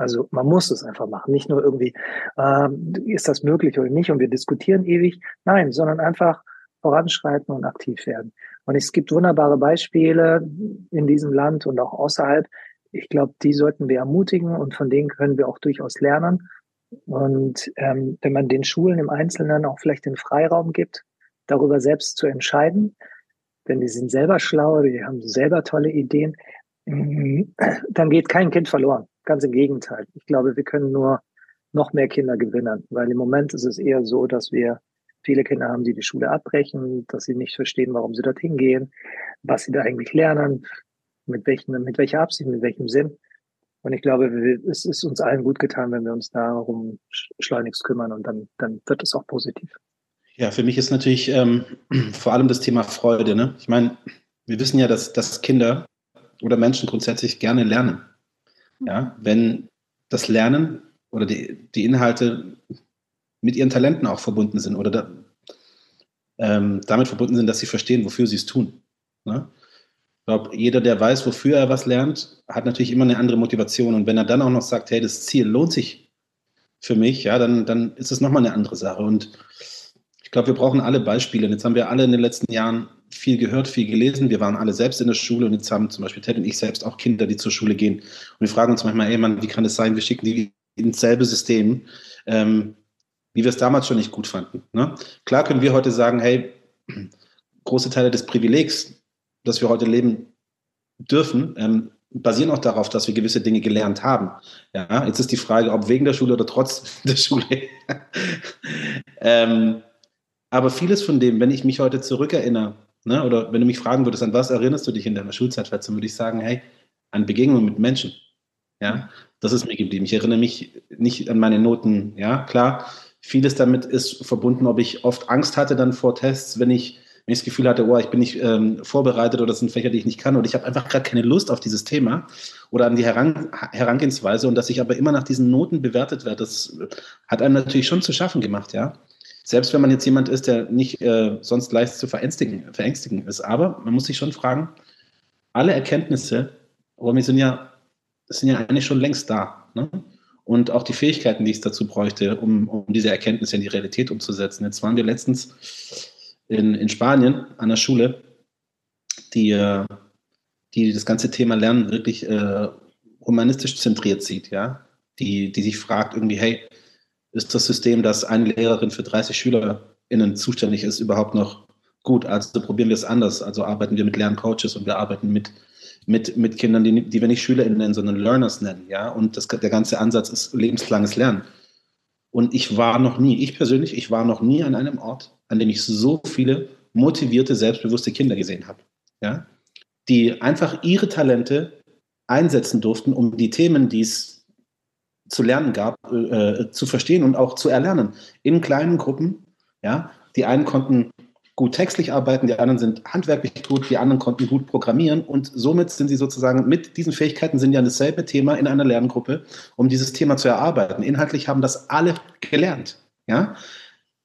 Also man muss es einfach machen. Nicht nur irgendwie, ähm, ist das möglich oder nicht und wir diskutieren ewig. Nein, sondern einfach voranschreiten und aktiv werden. Und es gibt wunderbare Beispiele in diesem Land und auch außerhalb. Ich glaube, die sollten wir ermutigen und von denen können wir auch durchaus lernen. Und ähm, wenn man den Schulen im Einzelnen auch vielleicht den Freiraum gibt, darüber selbst zu entscheiden, denn die sind selber schlau, die haben selber tolle Ideen, dann geht kein Kind verloren. Ganz im Gegenteil. Ich glaube, wir können nur noch mehr Kinder gewinnen, weil im Moment ist es eher so, dass wir viele Kinder haben, die die Schule abbrechen, dass sie nicht verstehen, warum sie dorthin gehen, was sie da eigentlich lernen, mit, welchen, mit welcher Absicht, mit welchem Sinn. Und ich glaube, es ist uns allen gut getan, wenn wir uns darum schleunigst kümmern und dann, dann wird es auch positiv. Ja, für mich ist natürlich ähm, vor allem das Thema Freude. Ne? Ich meine, wir wissen ja, dass, dass Kinder oder Menschen grundsätzlich gerne lernen. Ja, wenn das Lernen oder die, die Inhalte mit ihren Talenten auch verbunden sind oder da, ähm, damit verbunden sind, dass sie verstehen, wofür sie es tun. Ne? Ich glaube, jeder, der weiß, wofür er was lernt, hat natürlich immer eine andere Motivation. Und wenn er dann auch noch sagt, hey, das Ziel lohnt sich für mich, ja, dann, dann ist es nochmal eine andere Sache. Und glaube, wir brauchen alle Beispiele. Und jetzt haben wir alle in den letzten Jahren viel gehört, viel gelesen. Wir waren alle selbst in der Schule und jetzt haben zum Beispiel Ted und ich selbst auch Kinder, die zur Schule gehen. Und wir fragen uns manchmal, ey Mann, wie kann es sein, wir schicken die ins selbe System, ähm, wie wir es damals schon nicht gut fanden. Ne? Klar können wir heute sagen, hey, große Teile des Privilegs, das wir heute leben dürfen, ähm, basieren auch darauf, dass wir gewisse Dinge gelernt haben. Ja, jetzt ist die Frage, ob wegen der Schule oder trotz der Schule. ähm, aber vieles von dem, wenn ich mich heute zurückerinnere, ne, oder wenn du mich fragen würdest, an was erinnerst du dich in deiner Schulzeit, dann würde ich sagen, hey, an Begegnungen mit Menschen. Ja, das ist mir geblieben. Ich erinnere mich nicht an meine Noten. Ja, klar, vieles damit ist verbunden, ob ich oft Angst hatte dann vor Tests, wenn ich, wenn ich das Gefühl hatte, oh, ich bin nicht ähm, vorbereitet oder das sind Fächer, die ich nicht kann oder ich habe einfach gerade keine Lust auf dieses Thema oder an die Heran Herangehensweise und dass ich aber immer nach diesen Noten bewertet werde, das hat einem natürlich schon zu schaffen gemacht, ja. Selbst wenn man jetzt jemand ist, der nicht äh, sonst leicht zu verängstigen, verängstigen ist. Aber man muss sich schon fragen, alle Erkenntnisse, aber wir sind ja, sind ja eigentlich schon längst da. Ne? und auch die Fähigkeiten, die es dazu bräuchte, um, um diese Erkenntnisse in die Realität umzusetzen. Jetzt waren wir letztens in, in Spanien an der Schule, die, äh, die das ganze Thema Lernen wirklich äh, humanistisch zentriert sieht, ja, die, die sich fragt irgendwie, hey, ist das System, dass eine Lehrerin für 30 SchülerInnen zuständig ist, überhaupt noch gut? Also probieren wir es anders. Also arbeiten wir mit Lerncoaches und wir arbeiten mit mit, mit Kindern, die, die wir nicht SchülerInnen nennen, sondern Learners nennen. Ja? Und das, der ganze Ansatz ist lebenslanges Lernen. Und ich war noch nie, ich persönlich, ich war noch nie an einem Ort, an dem ich so viele motivierte, selbstbewusste Kinder gesehen habe. Ja? Die einfach ihre Talente einsetzen durften, um die Themen, die es zu lernen gab, äh, zu verstehen und auch zu erlernen. In kleinen Gruppen. Ja? Die einen konnten gut textlich arbeiten, die anderen sind handwerklich gut, die anderen konnten gut programmieren und somit sind sie sozusagen mit diesen Fähigkeiten sind ja dasselbe Thema in einer Lerngruppe, um dieses Thema zu erarbeiten. Inhaltlich haben das alle gelernt, ja.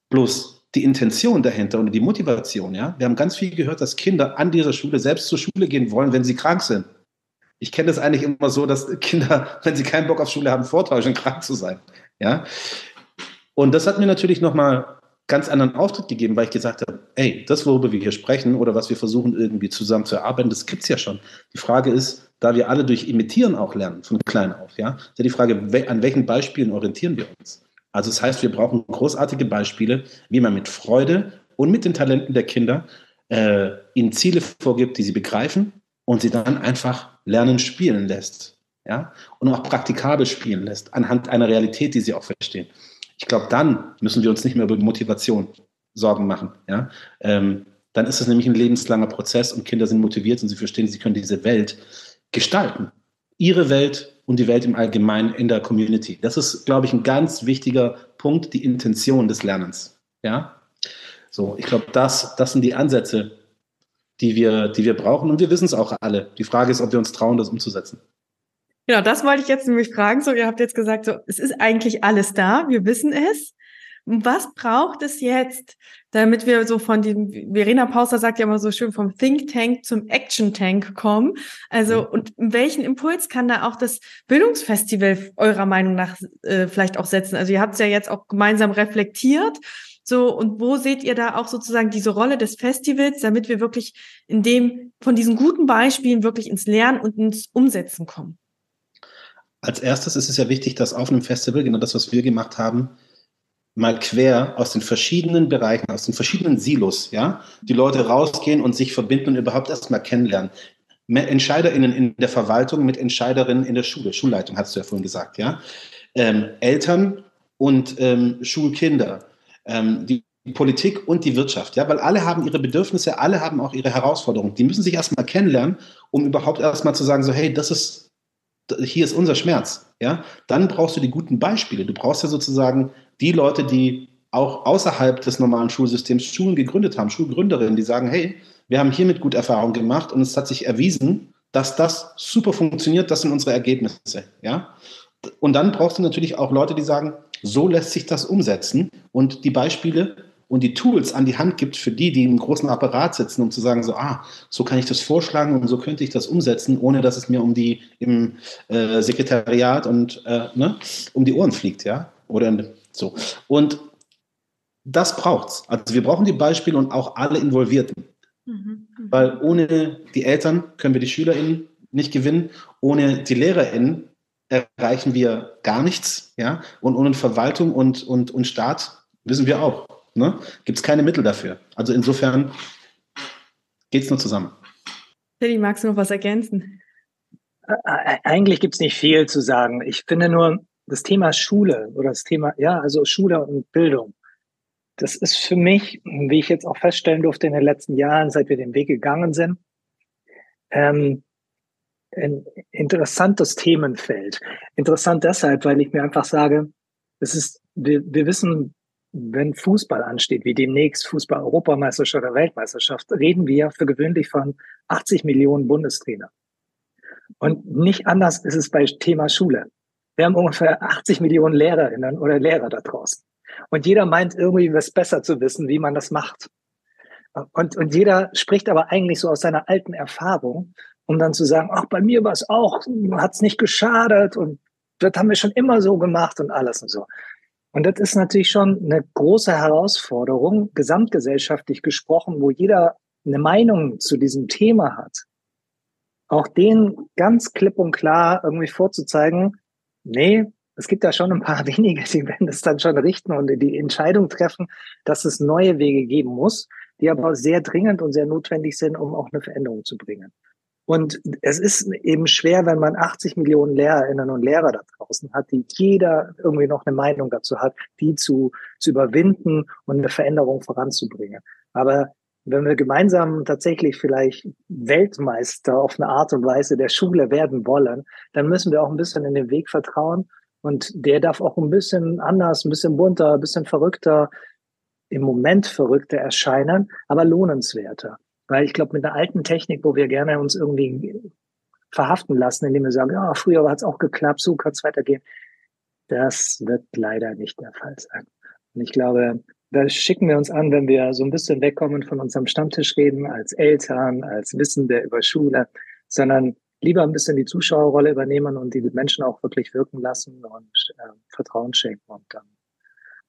Bloß die Intention dahinter und die Motivation, ja. Wir haben ganz viel gehört, dass Kinder an dieser Schule selbst zur Schule gehen wollen, wenn sie krank sind. Ich kenne das eigentlich immer so, dass Kinder, wenn sie keinen Bock auf Schule haben, vortäuschen, krank zu sein, ja. Und das hat mir natürlich nochmal ganz anderen Auftritt gegeben, weil ich gesagt habe, ey, das, worüber wir hier sprechen oder was wir versuchen irgendwie zusammen zu erarbeiten, das gibt's ja schon. Die Frage ist, da wir alle durch Imitieren auch lernen, von klein auf, ja, ist ja die Frage, an welchen Beispielen orientieren wir uns? Also das heißt, wir brauchen großartige Beispiele, wie man mit Freude und mit den Talenten der Kinder äh, ihnen Ziele vorgibt, die sie begreifen und sie dann einfach lernen, spielen lässt. Ja? Und auch praktikabel spielen lässt, anhand einer Realität, die sie auch verstehen. Ich glaube, dann müssen wir uns nicht mehr über Motivation Sorgen machen. Ja? Ähm, dann ist es nämlich ein lebenslanger Prozess und Kinder sind motiviert und sie verstehen, sie können diese Welt gestalten. Ihre Welt und die Welt im Allgemeinen in der Community. Das ist, glaube ich, ein ganz wichtiger Punkt, die Intention des Lernens. Ja? So, ich glaube, das, das sind die Ansätze, die wir, die wir brauchen und wir wissen es auch alle. Die Frage ist, ob wir uns trauen, das umzusetzen. Genau, das wollte ich jetzt nämlich fragen. So, ihr habt jetzt gesagt, so, es ist eigentlich alles da, wir wissen es. Was braucht es jetzt, damit wir so von dem, Verena Pauster sagt ja immer so schön, vom Think Tank zum Action Tank kommen? Also, und welchen Impuls kann da auch das Bildungsfestival eurer Meinung nach äh, vielleicht auch setzen? Also, ihr habt es ja jetzt auch gemeinsam reflektiert. So, und wo seht ihr da auch sozusagen diese Rolle des Festivals, damit wir wirklich in dem, von diesen guten Beispielen wirklich ins Lernen und ins Umsetzen kommen? Als erstes ist es ja wichtig, dass auf einem Festival, genau das, was wir gemacht haben, mal quer aus den verschiedenen Bereichen, aus den verschiedenen Silos, ja, die Leute rausgehen und sich verbinden und überhaupt erstmal kennenlernen. EntscheiderInnen in der Verwaltung mit Entscheiderinnen in der Schule, Schulleitung, hast du ja vorhin gesagt, ja. Ähm, Eltern und ähm, Schulkinder, ähm, die Politik und die Wirtschaft, ja, weil alle haben ihre Bedürfnisse, alle haben auch ihre Herausforderungen. Die müssen sich erstmal kennenlernen, um überhaupt erstmal zu sagen, so, hey, das ist hier ist unser Schmerz, ja, dann brauchst du die guten Beispiele. Du brauchst ja sozusagen die Leute, die auch außerhalb des normalen Schulsystems Schulen gegründet haben, Schulgründerinnen, die sagen, hey, wir haben hiermit gut Erfahrung gemacht und es hat sich erwiesen, dass das super funktioniert, das sind unsere Ergebnisse, ja. Und dann brauchst du natürlich auch Leute, die sagen, so lässt sich das umsetzen und die Beispiele und die Tools an die Hand gibt für die, die im großen Apparat sitzen, um zu sagen, so, ah, so kann ich das vorschlagen und so könnte ich das umsetzen, ohne dass es mir um die im äh, Sekretariat und äh, ne, um die Ohren fliegt, ja, oder so. Und das braucht's. Also wir brauchen die Beispiele und auch alle Involvierten, mhm. mhm. weil ohne die Eltern können wir die SchülerInnen nicht gewinnen, ohne die LehrerInnen erreichen wir gar nichts, ja, und ohne Verwaltung und, und, und Staat wissen wir auch, Ne? Gibt es keine Mittel dafür. Also insofern geht es nur zusammen. Teddy, magst du noch was ergänzen? Eigentlich gibt es nicht viel zu sagen. Ich finde nur, das Thema Schule oder das Thema, ja, also Schule und Bildung, das ist für mich, wie ich jetzt auch feststellen durfte in den letzten Jahren, seit wir den Weg gegangen sind, ähm, ein interessantes Themenfeld. Interessant deshalb, weil ich mir einfach sage, es ist, wir, wir wissen wenn Fußball ansteht, wie demnächst Fußball-Europameisterschaft oder Weltmeisterschaft, reden wir für gewöhnlich von 80 Millionen Bundestrainer. Und nicht anders ist es bei Thema Schule. Wir haben ungefähr 80 Millionen Lehrerinnen oder Lehrer da draußen. Und jeder meint irgendwie was besser zu wissen, wie man das macht. Und, und jeder spricht aber eigentlich so aus seiner alten Erfahrung, um dann zu sagen, ach, bei mir war es auch, hat es nicht geschadet und das haben wir schon immer so gemacht und alles und so. Und das ist natürlich schon eine große Herausforderung, gesamtgesellschaftlich gesprochen, wo jeder eine Meinung zu diesem Thema hat. Auch den ganz klipp und klar irgendwie vorzuzeigen, nee, es gibt da schon ein paar wenige, die werden das dann schon richten und die Entscheidung treffen, dass es neue Wege geben muss, die aber sehr dringend und sehr notwendig sind, um auch eine Veränderung zu bringen. Und es ist eben schwer, wenn man 80 Millionen Lehrerinnen und Lehrer da draußen hat, die jeder irgendwie noch eine Meinung dazu hat, die zu, zu überwinden und eine Veränderung voranzubringen. Aber wenn wir gemeinsam tatsächlich vielleicht Weltmeister auf eine Art und Weise der Schule werden wollen, dann müssen wir auch ein bisschen in den Weg vertrauen. Und der darf auch ein bisschen anders, ein bisschen bunter, ein bisschen verrückter, im Moment verrückter erscheinen, aber lohnenswerter. Weil ich glaube, mit einer alten Technik, wo wir gerne uns irgendwie verhaften lassen, indem wir sagen, ja, früher hat es auch geklappt, so kann es weitergehen. Das wird leider nicht der Fall sein. Und ich glaube, da schicken wir uns an, wenn wir so ein bisschen wegkommen von unserem Stammtisch reden, als Eltern, als Wissende über Schule, sondern lieber ein bisschen die Zuschauerrolle übernehmen und die Menschen auch wirklich wirken lassen und äh, Vertrauen schenken. Und dann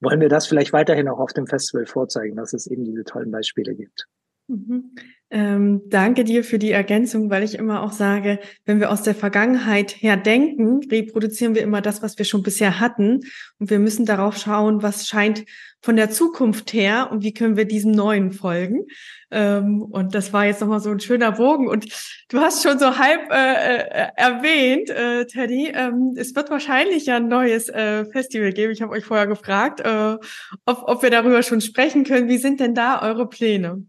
wollen wir das vielleicht weiterhin auch auf dem Festival vorzeigen, dass es eben diese tollen Beispiele gibt. Mhm. Ähm, danke dir für die Ergänzung, weil ich immer auch sage, wenn wir aus der Vergangenheit her denken, reproduzieren wir immer das, was wir schon bisher hatten. Und wir müssen darauf schauen, was scheint von der Zukunft her und wie können wir diesem Neuen folgen. Ähm, und das war jetzt nochmal so ein schöner Bogen. Und du hast schon so halb äh, äh, erwähnt, äh, Teddy, ähm, es wird wahrscheinlich ja ein neues äh, Festival geben. Ich habe euch vorher gefragt, äh, ob, ob wir darüber schon sprechen können. Wie sind denn da eure Pläne?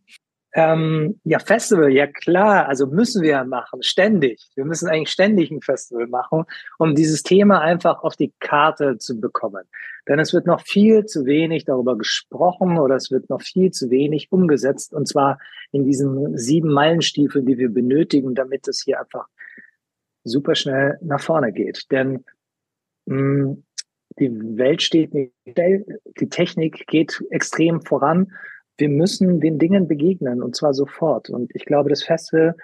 Ähm, ja, Festival, ja klar, also müssen wir machen, ständig. Wir müssen eigentlich ständig ein Festival machen, um dieses Thema einfach auf die Karte zu bekommen. Denn es wird noch viel zu wenig darüber gesprochen oder es wird noch viel zu wenig umgesetzt und zwar in diesen sieben Meilenstiefeln, die wir benötigen, damit es hier einfach super schnell nach vorne geht. Denn mh, mm, die Welt steht nicht die Technik geht extrem voran wir müssen den Dingen begegnen und zwar sofort. Und ich glaube, das Festival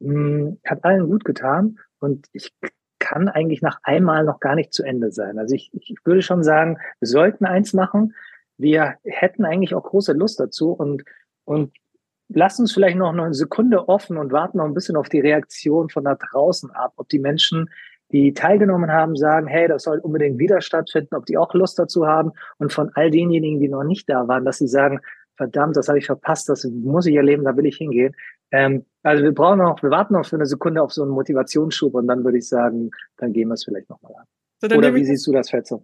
mh, hm, hat allen gut getan und ich kann eigentlich nach einmal noch gar nicht zu Ende sein. Also ich, ich würde schon sagen, wir sollten eins machen. Wir hätten eigentlich auch große Lust dazu und, und lasst uns vielleicht noch eine Sekunde offen und warten noch ein bisschen auf die Reaktion von da draußen ab, ob die Menschen die teilgenommen haben, sagen, hey, das soll unbedingt wieder stattfinden, ob die auch Lust dazu haben und von all denjenigen, die noch nicht da waren, dass sie sagen, verdammt, das habe ich verpasst, das muss ich erleben, da will ich hingehen. Ähm, also wir brauchen noch, wir warten noch für eine Sekunde auf so einen Motivationsschub und dann würde ich sagen, dann gehen wir es vielleicht nochmal an. So, Oder wie siehst du das, Fetzer?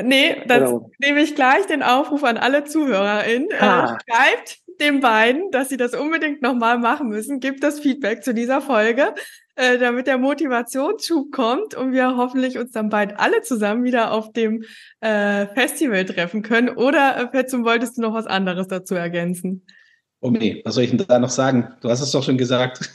Nee, das nehme ich gleich den Aufruf an alle ZuhörerInnen. Äh, schreibt den beiden, dass sie das unbedingt nochmal machen müssen. Gibt das Feedback zu dieser Folge, äh, damit der Motivationsschub kommt und wir hoffentlich uns dann bald alle zusammen wieder auf dem äh, Festival treffen können. Oder, äh, Petzum, wolltest du noch was anderes dazu ergänzen? Oh nee, was soll ich denn da noch sagen? Du hast es doch schon gesagt.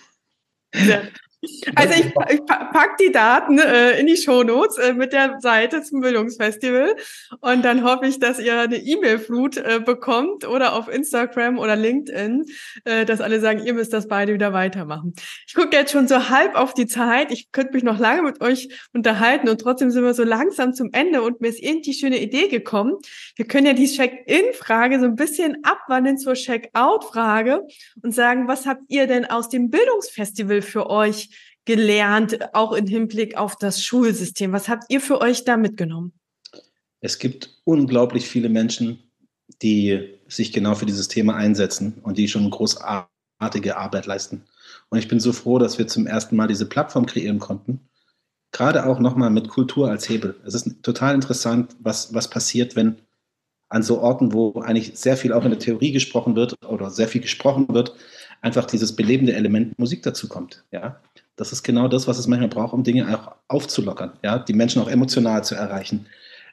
Ja. Also ich, ich pack die Daten äh, in die Shownotes äh, mit der Seite zum Bildungsfestival und dann hoffe ich, dass ihr eine E-Mail-Flut äh, bekommt oder auf Instagram oder LinkedIn, äh, dass alle sagen, ihr müsst das beide wieder weitermachen. Ich gucke jetzt schon so halb auf die Zeit. Ich könnte mich noch lange mit euch unterhalten und trotzdem sind wir so langsam zum Ende und mir ist irgendwie schöne Idee gekommen. Wir können ja die Check-in-Frage so ein bisschen abwandeln zur Check-out-Frage und sagen, was habt ihr denn aus dem Bildungsfestival für euch gelernt, auch im Hinblick auf das Schulsystem? Was habt ihr für euch da mitgenommen? Es gibt unglaublich viele Menschen, die sich genau für dieses Thema einsetzen und die schon großartige Arbeit leisten. Und ich bin so froh, dass wir zum ersten Mal diese Plattform kreieren konnten. Gerade auch nochmal mit Kultur als Hebel. Es ist total interessant, was, was passiert, wenn an so Orten, wo eigentlich sehr viel auch in der Theorie gesprochen wird oder sehr viel gesprochen wird, einfach dieses belebende Element Musik dazu kommt. Ja? Das ist genau das, was es manchmal braucht, um Dinge auch aufzulockern, ja, die Menschen auch emotional zu erreichen.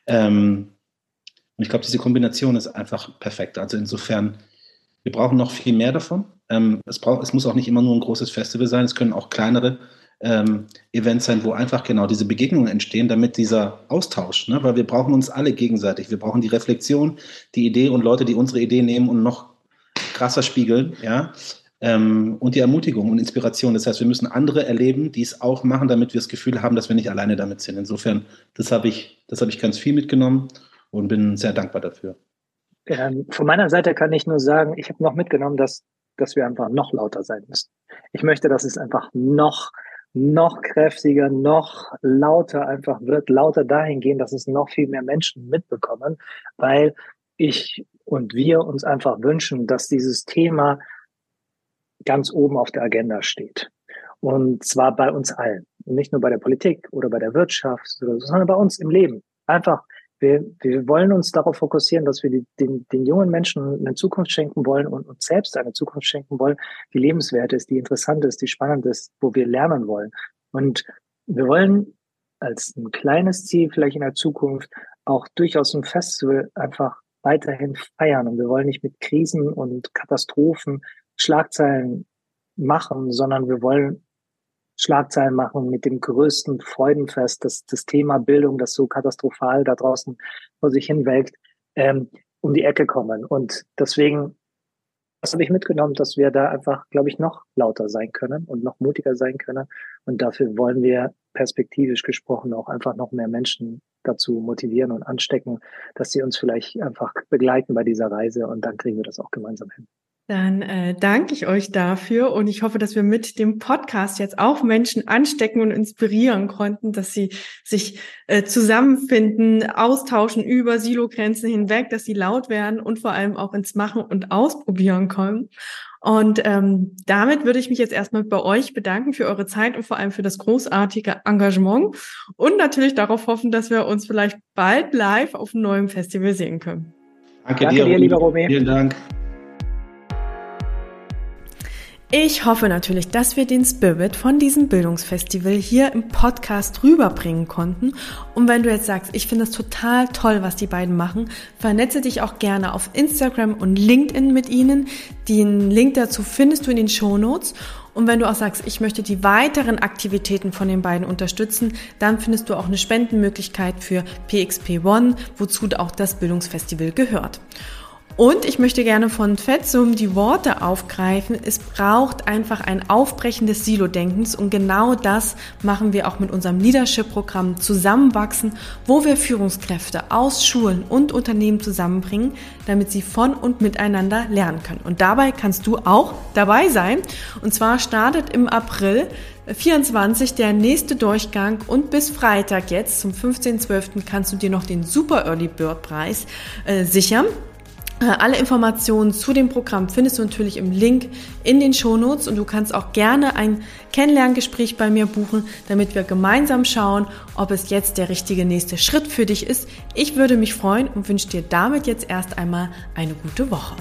Ähm, und ich glaube, diese Kombination ist einfach perfekt. Also insofern, wir brauchen noch viel mehr davon. Ähm, es, braucht, es muss auch nicht immer nur ein großes Festival sein, es können auch kleinere ähm, Events sein, wo einfach genau diese Begegnungen entstehen, damit dieser Austausch, ne, weil wir brauchen uns alle gegenseitig. Wir brauchen die Reflexion, die Idee und Leute, die unsere Idee nehmen und noch krasser spiegeln, ja ähm, und die Ermutigung und Inspiration. Das heißt, wir müssen andere erleben, die es auch machen, damit wir das Gefühl haben, dass wir nicht alleine damit sind. Insofern, das habe ich, das ich ganz viel mitgenommen und bin sehr dankbar dafür. Ähm, von meiner Seite kann ich nur sagen, ich habe noch mitgenommen, dass, dass wir einfach noch lauter sein müssen. Ich möchte, dass es einfach noch noch kräftiger, noch lauter einfach wird, lauter dahingehend, dass es noch viel mehr Menschen mitbekommen, weil ich und wir uns einfach wünschen, dass dieses Thema ganz oben auf der Agenda steht. Und zwar bei uns allen. Und nicht nur bei der Politik oder bei der Wirtschaft, sondern bei uns im Leben. Einfach, wir, wir wollen uns darauf fokussieren, dass wir die, den, den jungen Menschen eine Zukunft schenken wollen und uns selbst eine Zukunft schenken wollen, die lebenswert ist, die interessant ist, die spannend ist, wo wir lernen wollen. Und wir wollen als ein kleines Ziel vielleicht in der Zukunft auch durchaus ein Festival einfach weiterhin feiern und wir wollen nicht mit Krisen und Katastrophen Schlagzeilen machen, sondern wir wollen Schlagzeilen machen mit dem größten Freudenfest, das, das Thema Bildung, das so katastrophal da draußen vor sich hinwelkt, ähm, um die Ecke kommen. Und deswegen, das habe ich mitgenommen, dass wir da einfach, glaube ich, noch lauter sein können und noch mutiger sein können. Und dafür wollen wir perspektivisch gesprochen auch einfach noch mehr Menschen dazu motivieren und anstecken, dass sie uns vielleicht einfach begleiten bei dieser Reise und dann kriegen wir das auch gemeinsam hin. Dann äh, danke ich euch dafür und ich hoffe, dass wir mit dem Podcast jetzt auch Menschen anstecken und inspirieren konnten, dass sie sich äh, zusammenfinden, austauschen über Silogrenzen hinweg, dass sie laut werden und vor allem auch ins Machen und Ausprobieren kommen. Und ähm, damit würde ich mich jetzt erstmal bei euch bedanken für eure Zeit und vor allem für das großartige Engagement und natürlich darauf hoffen, dass wir uns vielleicht bald live auf einem neuen Festival sehen können. Danke, Danke dir, dir lieber Romy. Vielen Dank. Ich hoffe natürlich, dass wir den Spirit von diesem Bildungsfestival hier im Podcast rüberbringen konnten. Und wenn du jetzt sagst, ich finde es total toll, was die beiden machen, vernetze dich auch gerne auf Instagram und LinkedIn mit ihnen. Den Link dazu findest du in den Show Notes. Und wenn du auch sagst, ich möchte die weiteren Aktivitäten von den beiden unterstützen, dann findest du auch eine Spendenmöglichkeit für PXP One, wozu auch das Bildungsfestival gehört. Und ich möchte gerne von Fetzum die Worte aufgreifen. Es braucht einfach ein Aufbrechen des Silo-Denkens und genau das machen wir auch mit unserem Leadership-Programm Zusammenwachsen, wo wir Führungskräfte aus Schulen und Unternehmen zusammenbringen, damit sie von und miteinander lernen können. Und dabei kannst du auch dabei sein. Und zwar startet im April 24 der nächste Durchgang und bis Freitag jetzt zum 15.12. kannst du dir noch den Super Early Bird Preis äh, sichern. Äh, alle Informationen zu dem Programm findest du natürlich im Link in den Shownotes und du kannst auch gerne ein Kennenlerngespräch bei mir buchen, damit wir gemeinsam schauen, ob es jetzt der richtige nächste Schritt für dich ist. Ich würde mich freuen und wünsche dir damit jetzt erst einmal eine gute Woche.